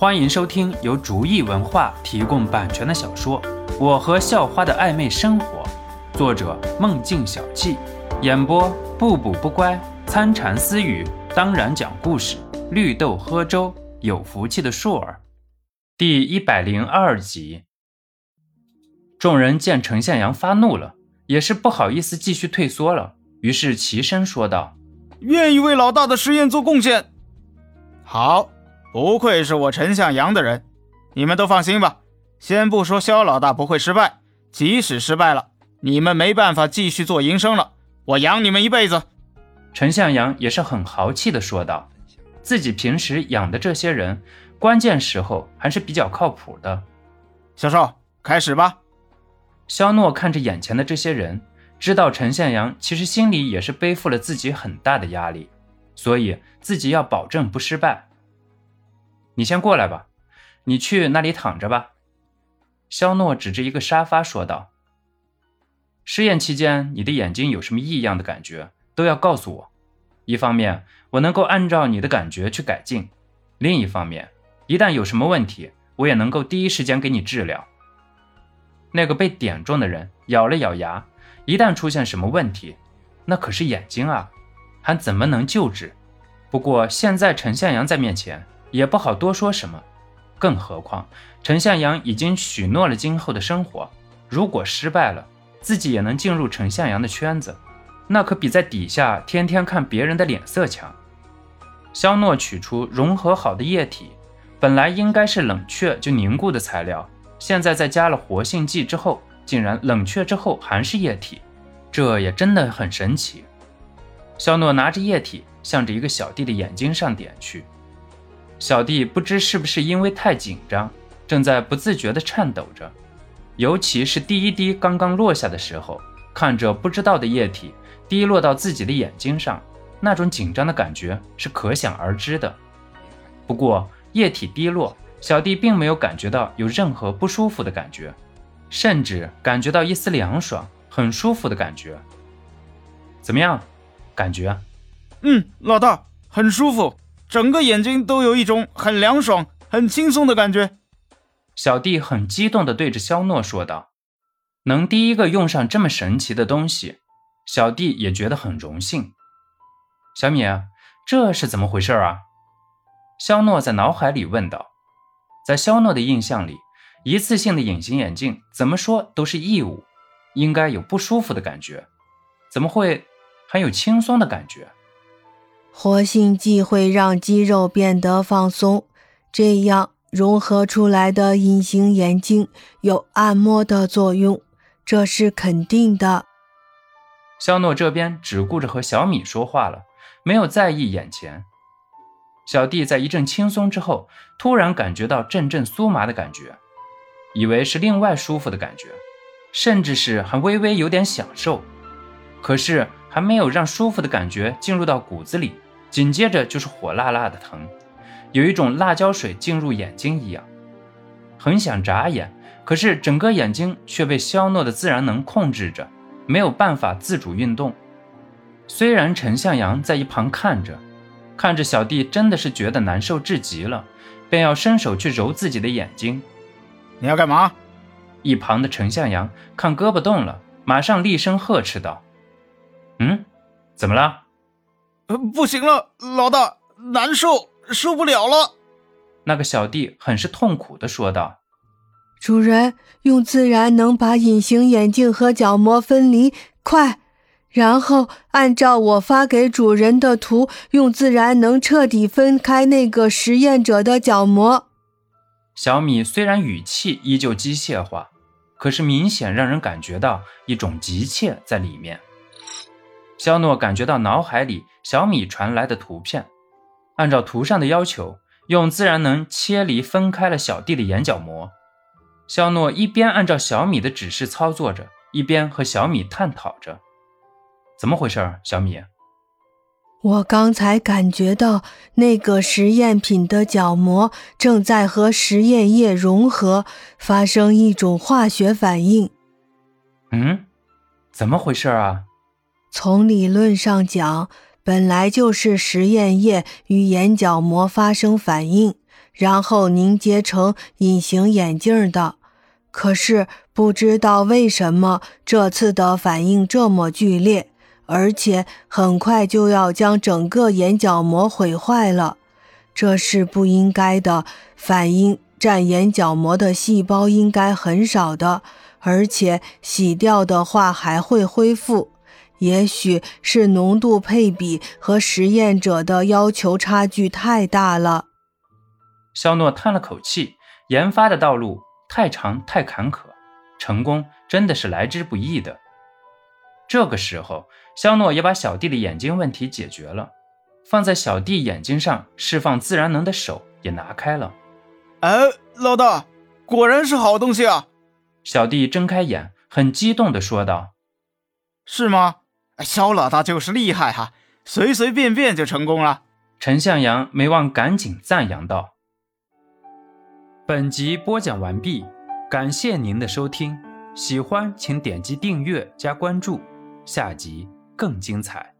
欢迎收听由竹意文化提供版权的小说《我和校花的暧昧生活》，作者梦境小憩，演播不补不乖、参禅私语，当然讲故事，绿豆喝粥，有福气的硕儿，第一百零二集。众人见陈向阳发怒了，也是不好意思继续退缩了，于是齐声说道：“愿意为老大的实验做贡献。”好。不愧是我陈向阳的人，你们都放心吧。先不说肖老大不会失败，即使失败了，你们没办法继续做营生了，我养你们一辈子。陈向阳也是很豪气的说道，自己平时养的这些人，关键时候还是比较靠谱的。小邵，开始吧。肖诺看着眼前的这些人，知道陈向阳其实心里也是背负了自己很大的压力，所以自己要保证不失败。你先过来吧，你去那里躺着吧。”肖诺指着一个沙发说道。“试验期间，你的眼睛有什么异样的感觉，都要告诉我。一方面，我能够按照你的感觉去改进；另一方面，一旦有什么问题，我也能够第一时间给你治疗。”那个被点中的人咬了咬牙，一旦出现什么问题，那可是眼睛啊，还怎么能救治？不过现在陈向阳在面前。也不好多说什么，更何况陈向阳已经许诺了今后的生活，如果失败了，自己也能进入陈向阳的圈子，那可比在底下天天看别人的脸色强。肖诺取出融合好的液体，本来应该是冷却就凝固的材料，现在在加了活性剂之后，竟然冷却之后还是液体，这也真的很神奇。肖诺拿着液体，向着一个小弟的眼睛上点去。小弟不知是不是因为太紧张，正在不自觉地颤抖着，尤其是第一滴刚刚落下的时候，看着不知道的液体滴落到自己的眼睛上，那种紧张的感觉是可想而知的。不过液体滴落，小弟并没有感觉到有任何不舒服的感觉，甚至感觉到一丝凉爽，很舒服的感觉。怎么样，感觉？嗯，老大，很舒服。整个眼睛都有一种很凉爽、很轻松的感觉。小弟很激动地对着肖诺说道：“能第一个用上这么神奇的东西，小弟也觉得很荣幸。”小米，这是怎么回事啊？肖诺在脑海里问道。在肖诺的印象里，一次性的隐形眼镜怎么说都是异物，应该有不舒服的感觉，怎么会还有轻松的感觉？活性剂会让肌肉变得放松，这样融合出来的隐形眼镜有按摩的作用，这是肯定的。肖诺这边只顾着和小米说话了，没有在意眼前。小弟在一阵轻松之后，突然感觉到阵阵酥麻的感觉，以为是另外舒服的感觉，甚至是还微微有点享受，可是还没有让舒服的感觉进入到骨子里。紧接着就是火辣辣的疼，有一种辣椒水进入眼睛一样，很想眨眼，可是整个眼睛却被肖诺的自然能控制着，没有办法自主运动。虽然陈向阳在一旁看着，看着小弟真的是觉得难受至极了，便要伸手去揉自己的眼睛。你要干嘛？一旁的陈向阳看胳膊动了，马上厉声呵斥道：“嗯，怎么了？”不行了，老大，难受，受不了了。那个小弟很是痛苦的说道：“主人，用自然能把隐形眼镜和角膜分离，快！然后按照我发给主人的图，用自然能彻底分开那个实验者的角膜。”小米虽然语气依旧机械化，可是明显让人感觉到一种急切在里面。肖诺感觉到脑海里小米传来的图片，按照图上的要求，用自然能切离分开了小弟的眼角膜。肖诺一边按照小米的指示操作着，一边和小米探讨着：“怎么回事？”小米，我刚才感觉到那个实验品的角膜正在和实验液融合，发生一种化学反应。嗯，怎么回事啊？从理论上讲，本来就是实验液与眼角膜发生反应，然后凝结成隐形眼镜的。可是不知道为什么这次的反应这么剧烈，而且很快就要将整个眼角膜毁坏了。这是不应该的，反应占眼角膜的细胞应该很少的，而且洗掉的话还会恢复。也许是浓度配比和实验者的要求差距太大了。肖诺叹了口气，研发的道路太长太坎坷，成功真的是来之不易的。这个时候，肖诺也把小弟的眼睛问题解决了。放在小弟眼睛上释放自然能的手也拿开了。哎，老大，果然是好东西啊！小弟睁开眼，很激动地说道：“是吗？肖老大就是厉害哈，随随便便就成功了。”陈向阳没忘赶紧赞扬道：“本集播讲完毕，感谢您的收听，喜欢请点击订阅加关注，下集更精彩。”